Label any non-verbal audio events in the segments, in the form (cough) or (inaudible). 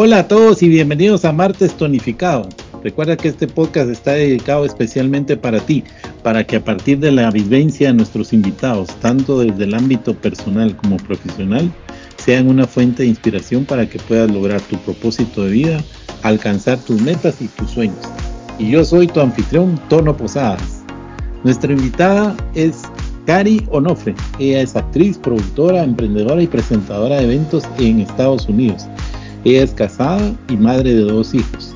Hola a todos y bienvenidos a Martes Tonificado. Recuerda que este podcast está dedicado especialmente para ti, para que a partir de la vivencia de nuestros invitados, tanto desde el ámbito personal como profesional, sean una fuente de inspiración para que puedas lograr tu propósito de vida, alcanzar tus metas y tus sueños. Y yo soy tu anfitrión, Tono Posadas. Nuestra invitada es Cari Onofre. Ella es actriz, productora, emprendedora y presentadora de eventos en Estados Unidos. Ella es casada y madre de dos hijos.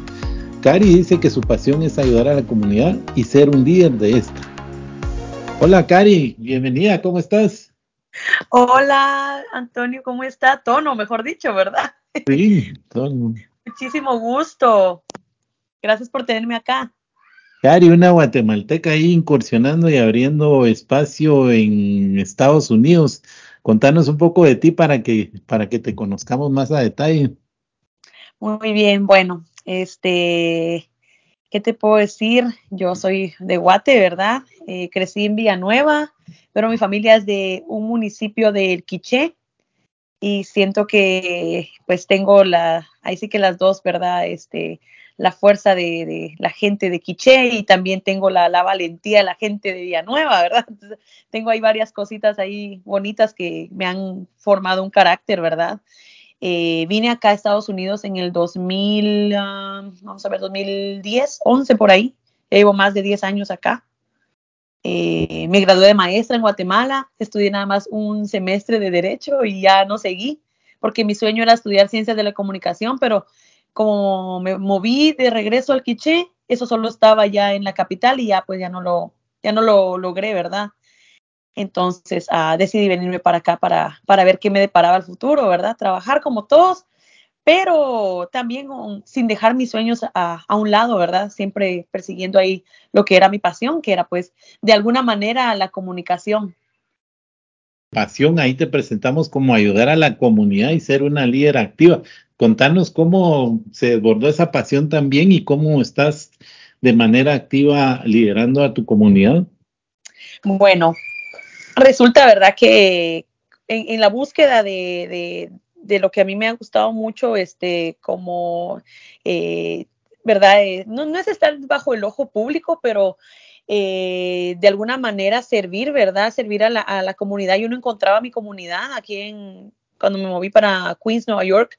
Cari dice que su pasión es ayudar a la comunidad y ser un líder de esta. Hola Cari, bienvenida, ¿cómo estás? Hola Antonio, ¿cómo está? Tono, mejor dicho, ¿verdad? Sí, Tono. Muchísimo gusto. Gracias por tenerme acá. Cari, una guatemalteca ahí incursionando y abriendo espacio en Estados Unidos. Contanos un poco de ti para que, para que te conozcamos más a detalle. Muy bien, bueno, este, ¿qué te puedo decir? Yo soy de Guate, ¿verdad? Eh, crecí en Villanueva, pero mi familia es de un municipio del Quiché y siento que pues tengo la, ahí sí que las dos, ¿verdad? Este, la fuerza de, la gente de Quiché y también tengo la, la, valentía de la gente de Villanueva, ¿verdad? tengo ahí varias cositas ahí bonitas que me han formado un carácter, ¿verdad? Eh, vine acá a Estados Unidos en el 2000, ah, vamos a ver, 2010, 11 por ahí. llevo más de 10 años acá. Eh, me gradué de maestra en Guatemala, estudié nada más un semestre de derecho y ya no seguí, porque mi sueño era estudiar ciencias de la comunicación, pero como me moví de regreso al Quiché, eso solo estaba ya en la capital y ya pues ya no lo, ya no lo logré, ¿verdad? Entonces ah, decidí venirme para acá para, para ver qué me deparaba el futuro, ¿verdad? Trabajar como todos, pero también sin dejar mis sueños a, a, un lado, ¿verdad? Siempre persiguiendo ahí lo que era mi pasión, que era pues de alguna manera la comunicación. Pasión, ahí te presentamos como ayudar a la comunidad y ser una líder activa. Contanos cómo se desbordó esa pasión también y cómo estás de manera activa liderando a tu comunidad. Bueno, resulta, ¿verdad? Que en, la búsqueda de, lo que a mí me ha gustado mucho, este, como, eh, ¿verdad? Eh, no, no, es estar bajo el ojo público, pero eh, de alguna manera servir, ¿verdad? Servir a la, a la, comunidad. Yo no encontraba mi comunidad aquí en, cuando me moví para Queens, Nueva York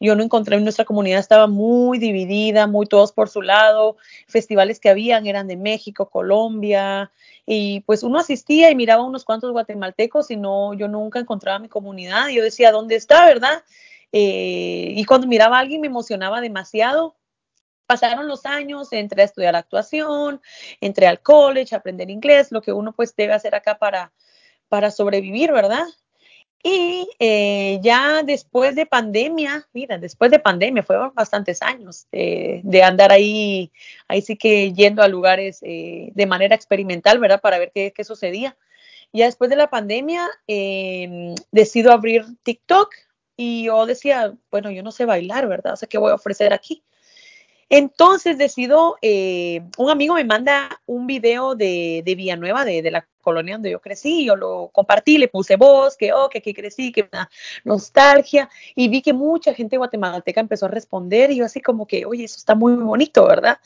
yo no encontré, nuestra comunidad estaba muy dividida, muy todos por su lado, festivales que habían eran de México, Colombia, y pues uno asistía y miraba unos cuantos guatemaltecos y no, yo nunca encontraba mi comunidad, y yo decía, ¿dónde está, verdad? Eh, y cuando miraba a alguien me emocionaba demasiado, pasaron los años, entré a estudiar actuación, entré al college, a aprender inglés, lo que uno pues debe hacer acá para, para sobrevivir, ¿verdad? Y eh, ya después de pandemia, mira, después de pandemia, fueron bastantes años de andar ahí, ahí sí que yendo a lugares eh, de manera experimental, ¿verdad? Para ver qué, qué sucedía. Ya después de la pandemia, eh, decido abrir TikTok y yo decía, bueno, yo no sé bailar, ¿verdad? O sea, ¿qué voy a ofrecer aquí? Entonces decido, eh, un amigo me manda un video de, de Villanueva, de, de, la colonia donde yo crecí, yo lo compartí, le puse voz, que, oh, que aquí crecí, que una nostalgia, y vi que mucha gente guatemalteca empezó a responder, y yo así como que, oye, eso está muy, bonito, ¿verdad?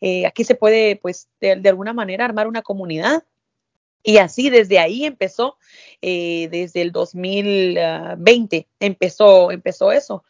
Eh, aquí se puede, pues, de, de, alguna manera armar una comunidad. Y así desde ahí empezó, eh, desde el 2020 empezó, empezó eso.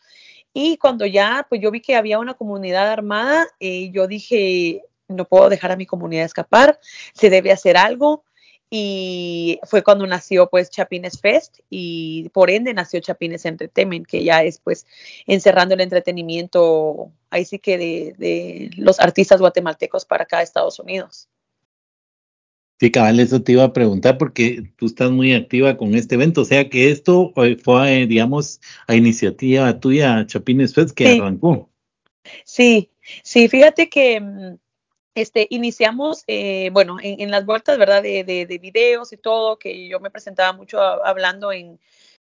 Y cuando ya, pues yo vi que había una comunidad armada, eh, yo dije, no puedo dejar a mi comunidad escapar, se debe hacer algo. Y fue cuando nació pues Chapines Fest y por ende nació Chapines Entertainment, que ya es pues encerrando el entretenimiento, ahí sí que de, de los artistas guatemaltecos para acá Estados Unidos. Sí, cabal, eso te iba a preguntar porque tú estás muy activa con este evento, o sea que esto fue, digamos, a iniciativa tuya, Chapines Fest, que sí. arrancó. Sí, sí, fíjate que mm, este, iniciamos, eh, bueno, en, las vueltas, ¿verdad? De, de, de, videos y todo, que yo me presentaba mucho hablando en,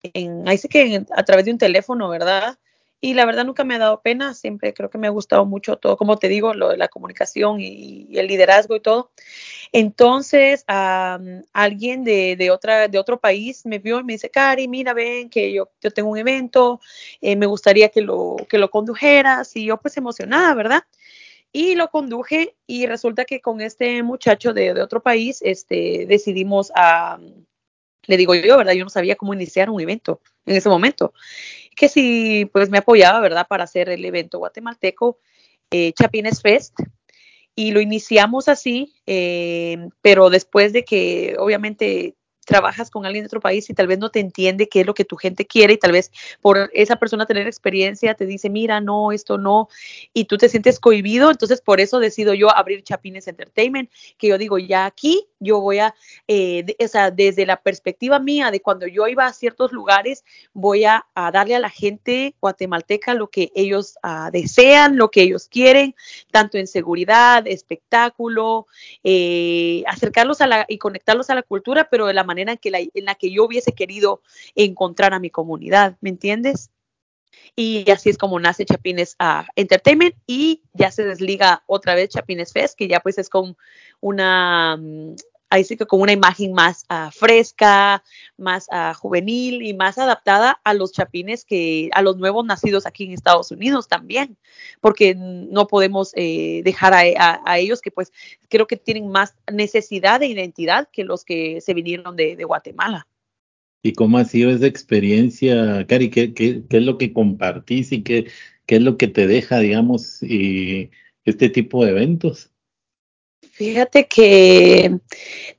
en, ahí sí que a través de un teléfono, ¿verdad? y la verdad nunca me ha dado pena, siempre creo que me ha gustado mucho todo, como te digo, lo de la comunicación y, y el liderazgo y todo. Entonces, alguien de, otra, otro país me vio y me dice, Cari, mira, ven que yo, yo tengo un evento, eh, me gustaría que lo, que lo condujeras. Y yo pues emocionada, ¿verdad? Y lo conduje y resulta que con este muchacho de, otro país, este, decidimos a, le digo yo, ¿verdad? Yo no sabía cómo iniciar un evento en ese momento. Que si pues me apoyaba, ¿verdad? Para hacer el evento guatemalteco eh, Chapines Fest y lo iniciamos así, eh, pero después de que obviamente trabajas con alguien de otro país y tal vez no te entiende qué es lo que tu gente quiere y tal vez por esa persona tener experiencia te dice, mira, no, esto no, y tú te sientes cohibido, entonces por eso decido yo abrir Chapines Entertainment, que yo digo, ya aquí yo voy a, eh, o sea, desde la perspectiva mía de cuando yo iba a ciertos lugares, voy a, darle a la gente guatemalteca lo que ellos ah, desean, lo que ellos quieren, tanto en seguridad, espectáculo, eh, acercarlos a la y conectarlos a la cultura, pero de la manera en, que la, en la que yo hubiese querido encontrar a mi comunidad, ¿me entiendes? Y así es como nace Chapines uh, Entertainment y ya se desliga otra vez Chapines Fest, que ya pues es con una, mm, ahí sí que con una imagen más uh, fresca, más uh, juvenil y más adaptada a los chapines que, a los nuevos nacidos aquí en Estados Unidos también, porque no podemos eh, dejar a, ellos que pues creo que tienen más necesidad de identidad que los que se vinieron de Guatemala. ¿Y cómo ha sido esa experiencia, Cari? ¿Qué, es lo que compartís y qué, qué, es lo que te deja, digamos, este tipo de eventos? Fíjate que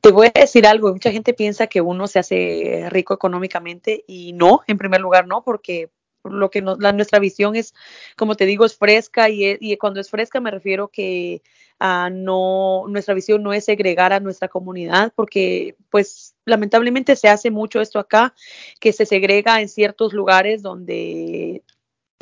te voy a decir algo, mucha gente piensa que uno se hace rico económicamente y no, en primer lugar no, porque lo que la, nuestra visión es, como te digo, es fresca y, y cuando es fresca me refiero que uh, no, nuestra visión no es segregar a nuestra comunidad porque pues lamentablemente se hace mucho esto acá, que se segrega en ciertos lugares donde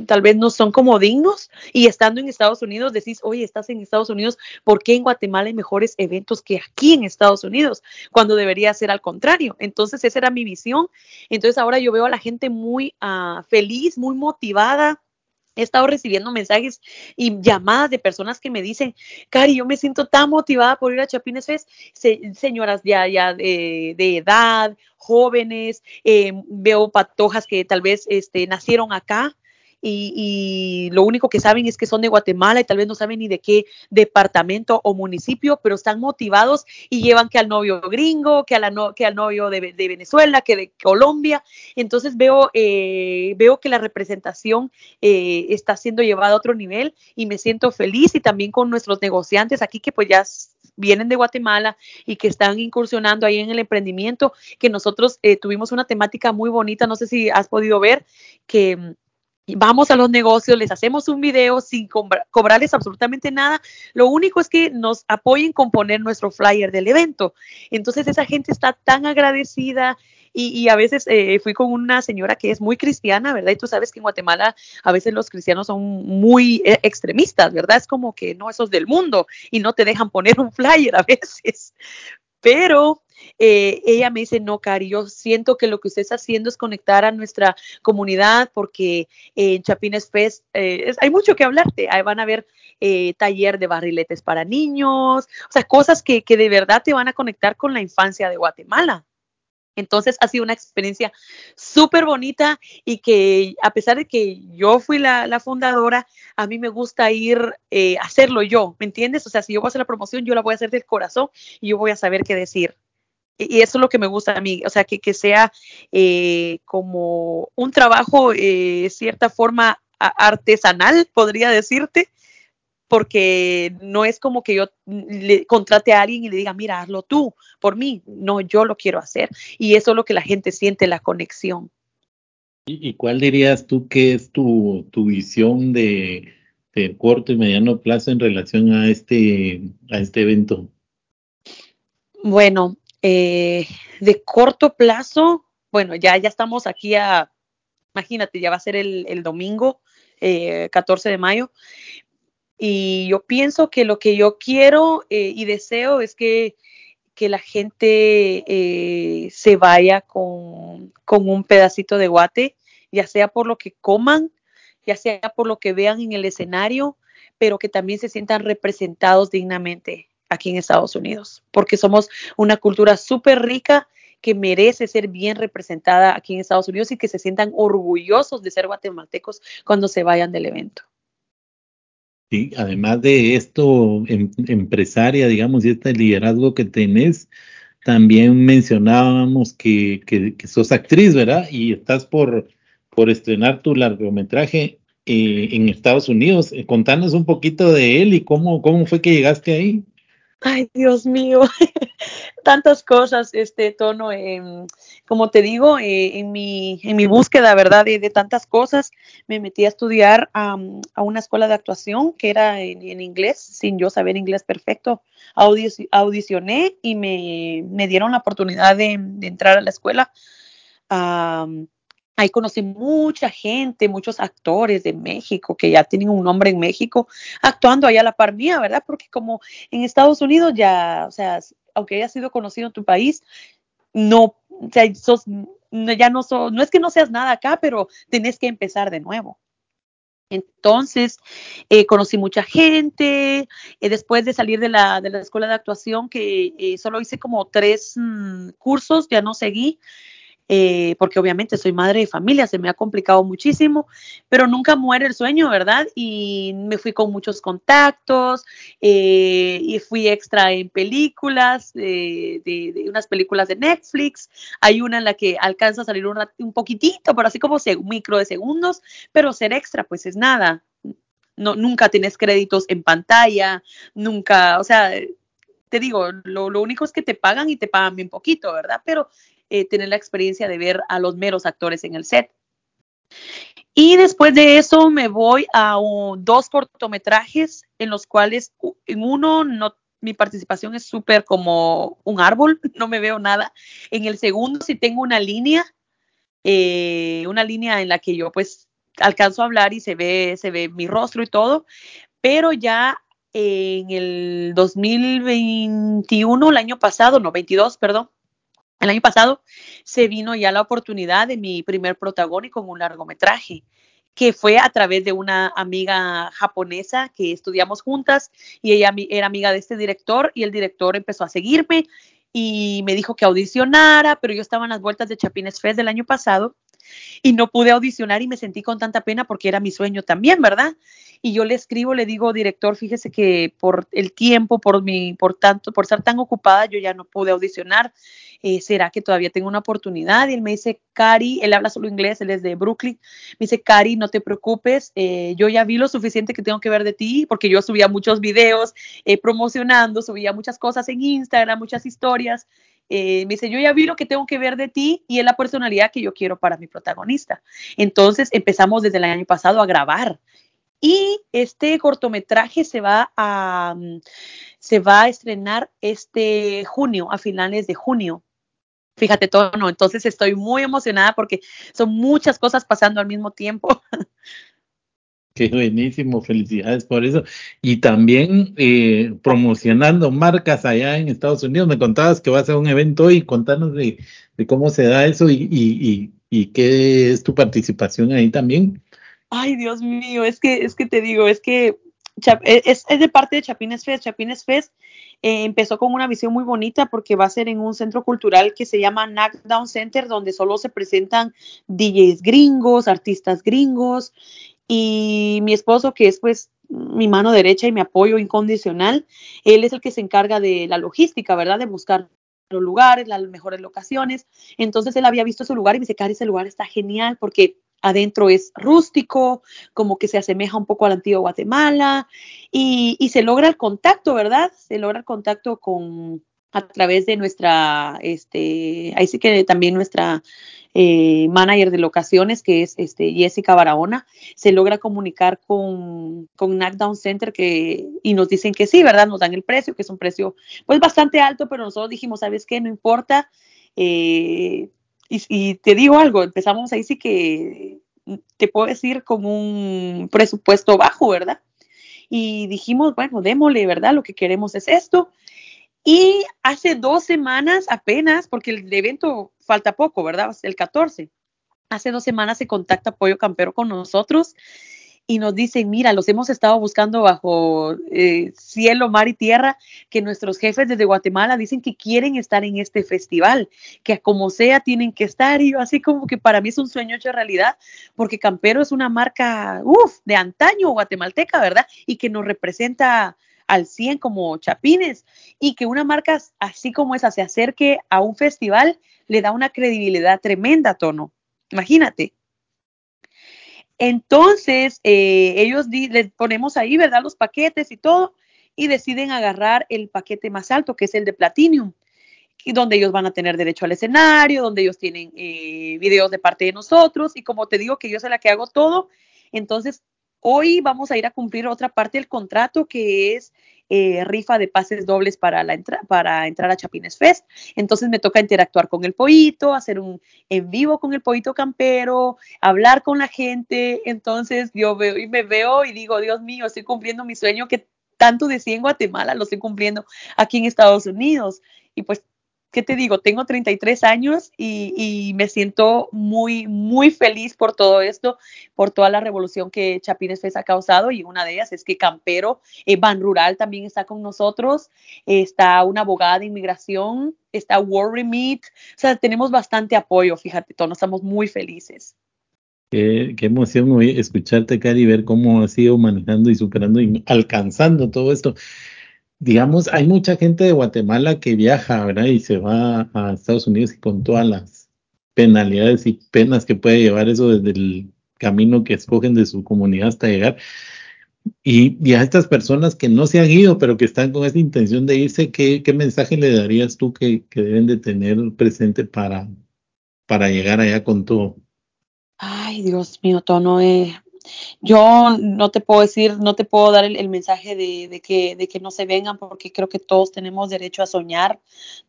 tal vez no son como dignos y estando en Estados Unidos decís, oye, estás en Estados Unidos, ¿por qué en Guatemala hay mejores eventos que aquí en Estados Unidos? Cuando debería ser al contrario. Entonces esa era mi visión. Entonces ahora yo veo a la gente muy uh, feliz, muy motivada. He estado recibiendo mensajes y llamadas de personas que me dicen, Cari, yo me siento tan motivada por ir a Chapines Fest. Se, señoras ya, ya de, edad, jóvenes, eh, veo patojas que tal vez este, nacieron acá y, lo único que saben es que son de Guatemala y tal vez no saben ni de qué departamento o municipio, pero están motivados y llevan que al novio gringo, que, a la no, que al novio de, Venezuela, que de Colombia. Entonces veo, eh, veo que la representación eh, está siendo llevada a otro nivel y me siento feliz y también con nuestros negociantes aquí que pues ya vienen de Guatemala y que están incursionando ahí en el emprendimiento, que nosotros eh, tuvimos una temática muy bonita, no sé si has podido ver, que vamos a los negocios, les hacemos un video sin cobrarles absolutamente nada. Lo único es que nos apoyen con poner nuestro flyer del evento. Entonces esa gente está tan agradecida y, a veces eh, fui con una señora que es muy cristiana, ¿verdad? Y tú sabes que en Guatemala a veces los cristianos son muy eh, extremistas, ¿verdad? Es como que no, esos del mundo y no te dejan poner un (laughs) flyer a veces. Pero eh, ella me dice, no, Cari, yo siento que lo que usted está haciendo es conectar a nuestra comunidad porque en Chapines Fest eh, hay mucho que hablarte. Ahí van a ver eh, taller de barriletes para niños, o sea, cosas que, que de verdad te van a conectar con la infancia de Guatemala. Entonces ha sido una experiencia súper bonita y que a pesar de que yo fui la, fundadora, a mí me gusta ir a hacerlo yo, ¿me entiendes? O sea, si yo voy a hacer la promoción, yo la voy a hacer del corazón y yo voy a saber qué decir y eso es lo que me gusta a mí, o sea, que, que sea eh, como un trabajo, eh, cierta forma artesanal, podría decirte, porque no es como que yo le contrate a alguien y le diga, mira, hazlo tú por mí, no, yo lo quiero hacer. Y eso es lo que la gente siente, la conexión. ¿Y, cuál dirías tú que es tu, tu visión de, de, corto y mediano plazo en relación a este, a este evento? Bueno, eh, de corto plazo, bueno, ya, ya estamos aquí a, imagínate, ya va a ser el, domingo, 14 eh, de mayo. Y yo pienso que lo que yo quiero eh, y deseo es que, que la gente se vaya con, con, un pedacito de guate, ya sea por lo que coman, ya sea por lo que vean en el escenario, pero que también se sientan representados dignamente aquí en Estados Unidos, porque somos una cultura súper rica que merece ser bien representada aquí en Estados Unidos y que se sientan orgullosos de ser guatemaltecos cuando se vayan del evento. Sí, además de esto, em, empresaria, digamos, y este liderazgo que tenés, también mencionábamos que, que, sos actriz, ¿verdad? Y estás por, por estrenar tu largometraje eh, en Estados Unidos. Eh, contanos un poquito de él y cómo, cómo fue que llegaste ahí. Ay, Dios mío, (laughs) tantas cosas, este tono, em, como te digo, eh, en, mi, en mi búsqueda, ¿verdad? De, tantas cosas, me metí a estudiar a una escuela de actuación que era en, inglés, sin yo saber inglés perfecto. audicioné y me, me, dieron la oportunidad de, entrar a la escuela. Ahí conocí mucha gente, muchos actores de México que ya tienen un nombre en México, actuando allá a la par mía, ¿verdad? Porque como en Estados Unidos ya, o sea, aunque haya sido conocido en tu país, no, o sea, ya no es que no seas nada acá, pero tenés que empezar de nuevo. Entonces, eh, conocí mucha gente. Eh, después de salir de la, de la, escuela de actuación, que eh, solo hice como tres mm, cursos, ya no seguí. Eh, porque obviamente soy madre de familia, se me ha complicado muchísimo, pero nunca muere el sueño, ¿verdad? Y me fui con muchos contactos eh, y fui extra en películas, de, unas películas de Netflix. Hay una en la que alcanza a salir un, un poquitito, pero así como micro de segundos, pero ser extra, pues es nada. No, nunca tienes créditos en pantalla, nunca, o sea, te digo, lo, lo, único es que te pagan y te pagan bien poquito, ¿verdad? Pero eh, tener la experiencia de ver a los meros actores en el set. Y después de eso me voy a dos cortometrajes en los cuales en uno no, mi participación es súper como un árbol, (laughs) no me veo nada. En el segundo sí tengo una línea, eh, una línea en la que yo pues alcanzo a hablar y se ve, se ve mi rostro y todo, pero ya en el 2021, el año pasado, no, 22, perdón, el año pasado se vino ya la oportunidad de mi primer protagónico en un largometraje, que fue a través de una amiga japonesa que estudiamos juntas y ella era amiga de este director y el director empezó a seguirme y me dijo que audicionara, pero yo estaba en las vueltas de Chapines Fest del año pasado y no pude audicionar y me sentí con tanta pena porque era mi sueño también, ¿verdad? Y yo le escribo, le digo, director, fíjese que por el tiempo, por mi, por tanto, por estar tan ocupada, yo ya no pude audicionar. Eh, ¿Será que todavía tengo una oportunidad? Y él me dice, Cari, él habla solo inglés, él es de Brooklyn. Me dice, Cari, no te preocupes, eh, yo ya vi lo suficiente que tengo que ver de ti, porque yo subía muchos videos eh, promocionando, subía muchas cosas en Instagram, muchas historias. Me dice, yo ya vi lo que tengo que ver de ti y es la personalidad que yo quiero para mi protagonista. Entonces empezamos desde el año pasado a grabar y este cortometraje se va a, mm, se va a estrenar este junio, a finales de junio. Fíjate todo. Entonces estoy muy emocionada porque son muchas cosas pasando al mismo tiempo. (laughs) Qué buenísimo, felicidades por eso. Y también eh, promocionando marcas allá en Estados Unidos. Me contabas que va a ser un evento hoy, contanos de, cómo se da eso y, y, y qué es tu participación ahí también. Ay, Dios mío, es que, es que te digo, es que e, es, es de parte de Chapines Fest. Chapines Fest eh, empezó con una visión muy bonita porque va a ser en un centro cultural que se llama Knockdown Center, donde solo se presentan DJs gringos, artistas gringos. Y mi esposo, que es pues mi mano derecha y mi apoyo incondicional, él es el que se encarga de la logística, ¿verdad? De buscar los lugares, las mejores locaciones. Entonces él había visto ese lugar y me dice, Cari, ese lugar está genial porque adentro es rústico, como que se asemeja un poco a la Guatemala y, se logra el contacto, ¿verdad? Se logra el contacto con a través de nuestra, este, ahí sí que también nuestra eh, manager de locaciones, que es este, Jessica Barahona, se logra comunicar con, con Knockdown Center que, y nos dicen que sí, ¿verdad? Nos dan el precio, que es un precio pues bastante alto, pero nosotros dijimos, ¿sabes qué? No importa, eh, y, te digo algo, empezamos ahí sí que te puedo decir con un presupuesto bajo, ¿verdad? Y dijimos, bueno, démosle, ¿verdad? Lo que queremos es esto. Y hace dos semanas apenas, porque el evento falta poco, ¿verdad? El 14. Hace dos semanas se contacta Pollo Campero con nosotros y nos dicen, mira, los hemos estado buscando bajo eh, cielo, mar y tierra, que nuestros jefes desde Guatemala dicen que quieren estar en este festival, que como sea tienen que estar. Y yo así como que para mí es un sueño hecho realidad, porque Campero es una marca, uff, de antaño guatemalteca, ¿verdad? Y que nos representa al 100 como chapines y que una marca así como esa se acerque a un festival le da una credibilidad tremenda, Tono. Imagínate. Entonces, eh, ellos les ponemos ahí, ¿verdad? Los paquetes y todo, y deciden agarrar el paquete más alto, que es el de Platinum, donde ellos van a tener derecho al escenario, donde ellos tienen eh, videos de parte de nosotros, y como te digo que yo soy la que hago todo, entonces hoy vamos a ir a cumplir otra parte del contrato que es eh, rifa de pases dobles para, la para entrar a Chapines Fest. Entonces me toca interactuar con el pollito, hacer un en vivo con el pollito campero, hablar con la gente. Entonces yo veo y me veo y digo, Dios mío, estoy cumpliendo mi sueño que tanto decía en Guatemala, lo estoy cumpliendo aquí en Estados Unidos. Y pues ¿qué te digo? Tengo 33 años y, me siento muy, muy feliz por todo esto, por toda la revolución que Chapines Fest ha causado y una de ellas es que Campero, eh, Ban Rural también está con nosotros, está una abogada de inmigración, está War Meet, o sea, tenemos bastante apoyo, fíjate, todos estamos muy felices. Qué, qué, emoción escucharte, Cari, ver cómo has ido manejando y superando y alcanzando todo esto digamos, hay mucha gente de Guatemala que viaja, ¿verdad? Y se va a Estados Unidos y con todas las penalidades y penas que puede llevar eso desde el camino que escogen de su comunidad hasta llegar. Y, a estas personas que no se han ido, pero que están con esa intención de irse, ¿qué, mensaje le darías tú que, deben de tener presente para, para llegar allá con todo? Ay, Dios mío, Tono, eh, yo no te puedo decir, no te puedo dar el, mensaje de, que, de que no se vengan porque creo que todos tenemos derecho a soñar,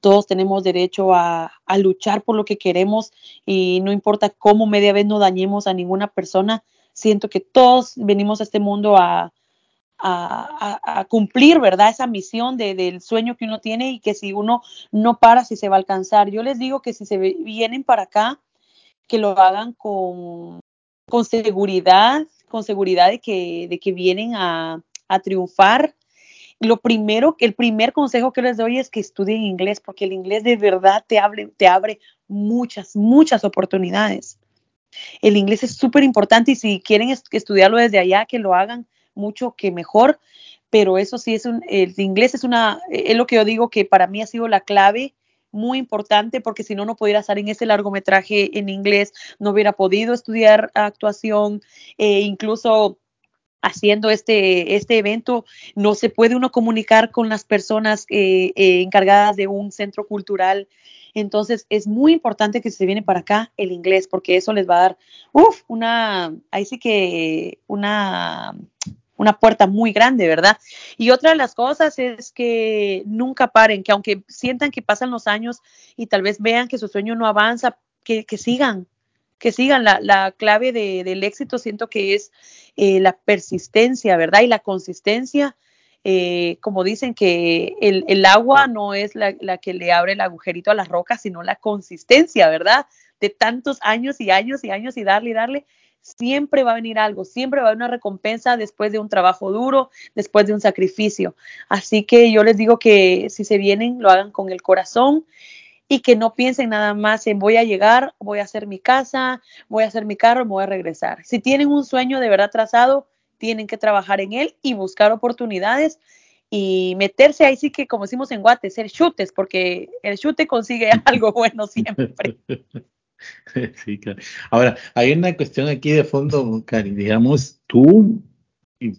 todos tenemos derecho a, luchar por lo que queremos y no importa cómo media vez no dañemos a ninguna persona, siento que todos venimos a este mundo a, a, cumplir, ¿verdad? Esa misión del sueño que uno tiene y que si uno no para, si se va a alcanzar. Yo les digo que si se vienen para acá, que lo hagan con, con seguridad, con seguridad de que, de que vienen a, triunfar. Lo primero, el primer consejo que les doy es que estudien inglés, porque el inglés de verdad te, te abre muchas, muchas oportunidades. El inglés es súper importante y si quieren estudiarlo desde allá, que lo hagan mucho que mejor, pero eso sí es un, el inglés es una, es lo que yo digo que para mí ha sido la clave muy importante porque si no, no pudiera estar en ese largometraje en inglés, no hubiera podido estudiar actuación, e incluso haciendo este, este evento, no se puede uno comunicar con las personas eh, eh, encargadas de un centro cultural. Entonces, es muy importante que se viene para acá el inglés, porque eso les va a dar, uff, una, ahí sí que una una puerta muy grande, ¿verdad? Y otra de las cosas es que nunca paren, que aunque sientan que pasan los años y tal vez vean que su sueño no avanza, que, sigan, que sigan. La, clave del éxito siento que es eh, la persistencia, ¿verdad? Y la consistencia. Eh, como dicen que el, agua no es la, la, que le abre el agujerito a las rocas, sino la consistencia, ¿verdad? De tantos años y años y años y darle y darle siempre va a venir algo, siempre va a haber una recompensa después de un trabajo duro, después de un sacrificio. Así que yo les digo que si se vienen, lo hagan con el corazón y que no piensen nada más en voy a llegar, voy a hacer mi casa, voy a hacer mi carro, me voy a regresar. Si tienen un sueño de verdad trazado, tienen que trabajar en él y buscar oportunidades y meterse ahí sí que como decimos en Guate, ser chutes, porque el chute consigue (laughs) algo bueno siempre. (laughs) (laughs) Sí, claro. Ahora, hay una cuestión aquí de fondo, Cari. Digamos, tú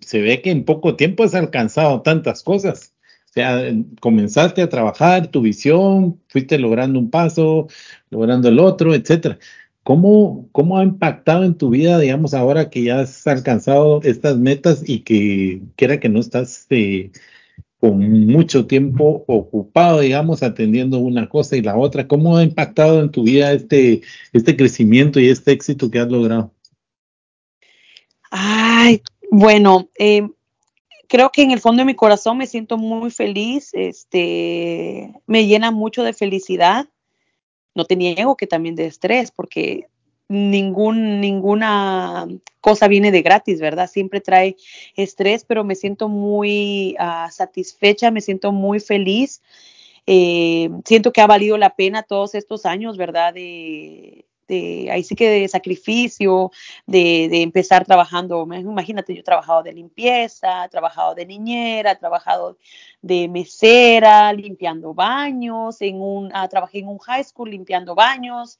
se ve que en poco tiempo has alcanzado tantas cosas. O sea, comenzaste a trabajar tu visión, fuiste logrando un paso, logrando el otro, etcétera. ¿Cómo, ¿Cómo ha impactado en tu vida, digamos, ahora que ya has alcanzado estas metas y que quiera que no estás eh, con mucho tiempo ocupado, digamos, atendiendo una cosa y la otra. ¿Cómo ha impactado en tu vida este, este crecimiento y este éxito que has logrado? Ay, bueno, eh, creo que en el fondo de mi corazón me siento muy feliz, este, me llena mucho de felicidad. No te niego que también de estrés, porque ningún, ninguna cosa viene de gratis, ¿verdad? Siempre trae estrés, pero me siento muy ah, satisfecha, me siento muy feliz. Eh, siento que ha valido la pena todos estos años, ¿verdad? De, ahí sí que de sacrificio, de, de, empezar trabajando, imagínate, yo he trabajado de limpieza, he trabajado de niñera, he trabajado de mesera, limpiando baños, en un, ah, trabajé en un high school limpiando baños,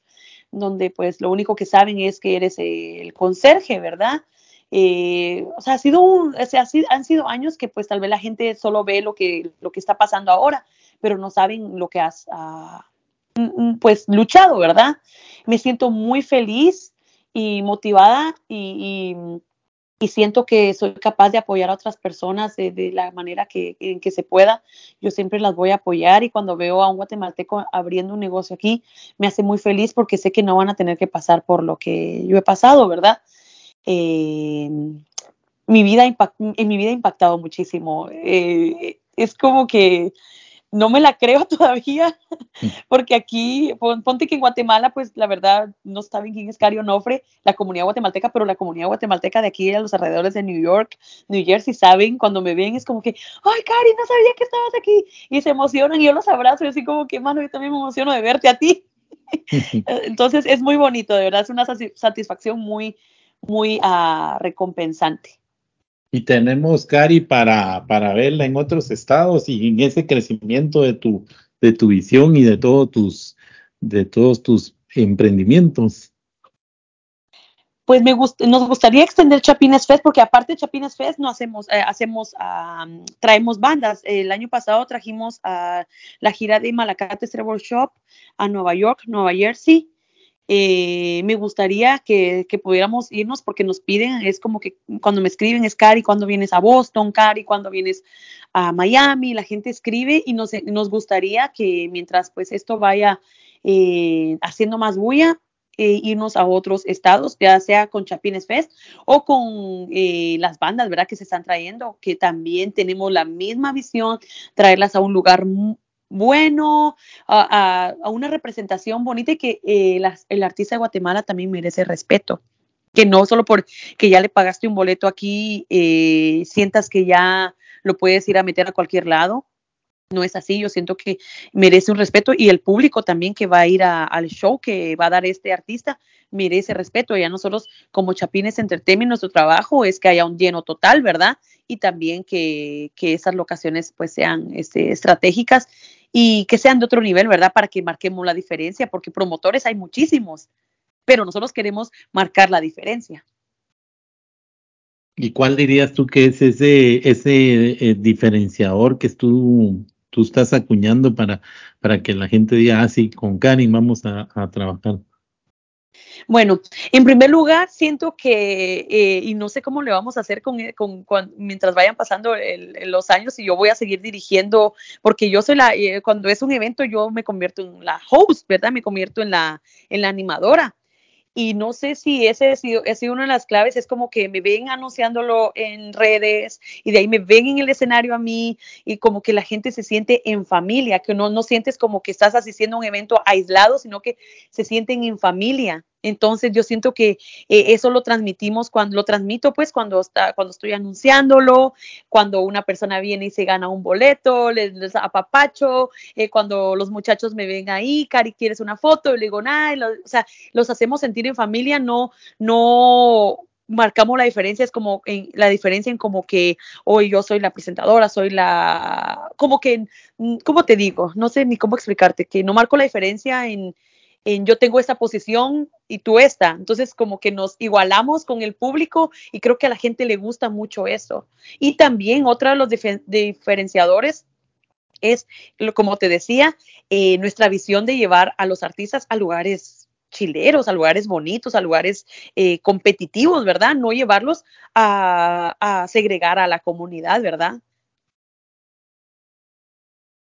donde pues lo único que saben es que eres el conserje, ¿verdad? Eh, o sea, ha sido un, o sea, han sido años que pues tal vez la gente solo ve lo que, lo que está pasando ahora, pero no saben lo que has, ah, mm, mm, pues, luchado, ¿verdad? Me siento muy feliz y motivada y, y, siento que soy capaz de apoyar a otras personas de, la manera que, en que se pueda. Yo siempre las voy a apoyar y cuando veo a un guatemalteco abriendo un negocio aquí, me hace muy feliz porque sé que no van a tener que pasar por lo que yo he pasado, ¿verdad? Eh, mi vida en mi vida ha impactado muchísimo. Eh, es como que no me la creo (laughs) todavía, mm. porque aquí, ponte que en Guatemala, pues la verdad, no saben quién es Cari Onofre, la comunidad guatemalteca, pero la comunidad guatemalteca de aquí a los alrededores de New York, New Jersey, saben, cuando me ven es como que, ay, Cari, no sabía que estabas aquí, y se emocionan y yo los abrazo y así como que, mano, yo también me emociono de verte a ti. (laughs) Entonces es muy bonito, de verdad, es una satisfacción muy, muy uh, recompensante. Y tenemos, Cari, para, para verla en otros estados y en ese crecimiento de tu, de tu visión y de todos tus, de todos tus emprendimientos. Pues me nos gustaría extender Chapines Fest porque aparte de Chapines Fest no hacemos, eh, hacemos, traemos bandas. El año pasado trajimos la gira de Malacate Trevor Shop a Nueva York, Nueva Jersey, eh, me gustaría que, pudiéramos irnos porque nos piden, es como que cuando me escriben es Cari, cuando vienes a Boston, Cari, cuando vienes a Miami, la gente escribe y nos, nos gustaría que mientras pues esto vaya eh, haciendo más bulla, eh, irnos a otros estados, ya sea con Chapines Fest o con las bandas, ¿verdad? Que se están trayendo, que también tenemos la misma visión, traerlas a un lugar bueno, a, una representación bonita y que eh, el artista de Guatemala también merece respeto. Que no solo por que ya le pagaste un boleto aquí, eh, sientas que ya lo puedes ir a meter a cualquier lado. No es así, yo siento que merece un respeto y el público también que va a ir al show que va a dar este artista merece respeto. Ya nosotros como Chapines Entertainment, nuestro trabajo es que haya un lleno total, ¿verdad? Y también que, que esas locaciones pues sean este, estratégicas y que sean de otro nivel, ¿verdad? Para que marquemos la diferencia, porque promotores hay muchísimos, pero nosotros queremos marcar la diferencia. ¿Y cuál dirías tú que es ese, ese eh, diferenciador que tú, tú estás acuñando para, para que la gente diga, ah, sí, con Karin vamos a trabajar? Bueno, en primer lugar, siento que, eh, y no sé cómo le vamos a hacer con, eh, mientras vayan pasando los años y yo voy a seguir dirigiendo, porque yo soy la, eh, cuando es un evento yo me convierto en la host, ¿verdad? Me convierto en la, en la animadora y no sé si ese ha sido, una de las claves, es como que me ven anunciándolo en redes y de ahí me ven en el escenario a mí y como que la gente se siente en familia, que no, no sientes como que estás asistiendo a un evento aislado, sino que se sienten en familia. Entonces yo siento que eh, eso lo transmitimos cuando lo transmito pues cuando está cuando estoy anunciándolo, cuando una persona viene y se gana un boleto, les, les apapacho, eh, cuando los muchachos me ven ahí, Cari, ¿quieres una foto? Y le digo, nada, o sea, los hacemos sentir en familia, no, no marcamos la diferencia, es como en, la diferencia en como que hoy yo soy la presentadora, soy la, como que, mm, ¿cómo te digo? No sé ni cómo explicarte, que no marco la diferencia en, yo tengo esta posición y tú esta. Entonces, como que nos igualamos con el público y creo que a la gente le gusta mucho eso. Y también otro de los diferenciadores es, como te decía, eh, nuestra visión de llevar a los artistas a lugares chileros, a lugares bonitos, a lugares eh, competitivos, ¿verdad? No llevarlos a, a segregar a la comunidad, ¿verdad?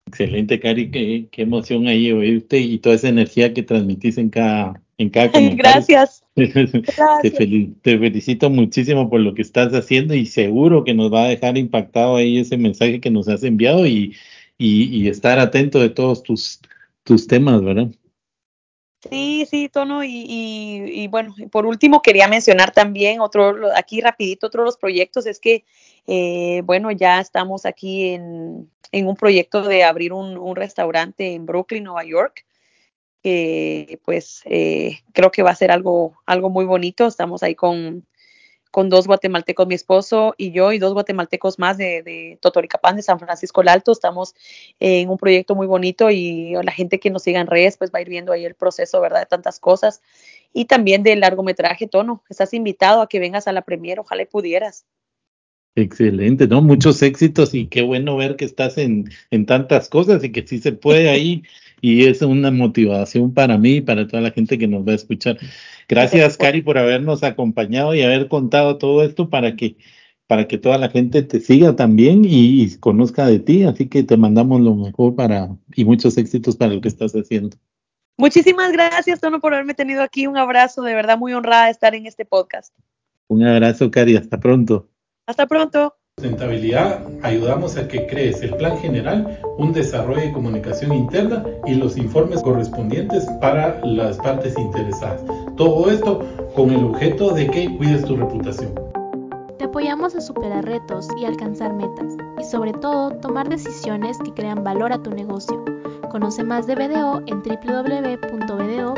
Excelente, Cari, qué, emoción ahí oírte y toda esa energía que transmitís en cada, en cada (laughs) Gracias. (laughs) Te, felicito muchísimo por lo que estás haciendo y seguro que nos va a dejar impactado ahí ese mensaje que nos has enviado y, y, estar atento de todos tus, tus temas, ¿verdad? Sí, sí, Tono, y, y, bueno, por último quería mencionar también otro, aquí rapidito, otro de los proyectos es que, eh, bueno, ya estamos aquí en, un proyecto de abrir un, restaurante en Brooklyn, Nueva York, que pues eh, creo que va a ser algo, algo muy bonito, estamos ahí con, dos guatemaltecos, mi esposo y yo, y dos guatemaltecos más de, de Totoricapán, de San Francisco el Alto. Estamos en un proyecto muy bonito y la gente que nos siga en redes, pues va a ir viendo ahí el proceso, ¿verdad? De tantas cosas. Y también del largometraje, Tono. Estás invitado a que vengas a la premier, ojalá pudieras. Excelente, ¿no? Muchos éxitos y qué bueno ver que estás en, en tantas cosas y que sí se puede ahí y es una motivación para mí y para toda la gente que nos va a escuchar. Gracias, Cari, por habernos acompañado y haber contado todo esto para que para que toda la gente te siga también y, conozca de ti. Así que te mandamos lo mejor para y muchos éxitos para lo que estás haciendo. Muchísimas gracias, Tono, por haberme tenido aquí. Un abrazo, de verdad muy honrada de estar en este podcast. Un abrazo, Cari. Hasta pronto. Hasta pronto. Sustentabilidad, ayudamos a que crees el plan general, un desarrollo de comunicación interna y los informes correspondientes para las partes interesadas. Todo esto con el objeto de que cuides tu reputación. Te apoyamos a superar retos y alcanzar metas y sobre todo tomar decisiones que crean valor a tu negocio. Conoce más de BDO en www.bdo.com.gt.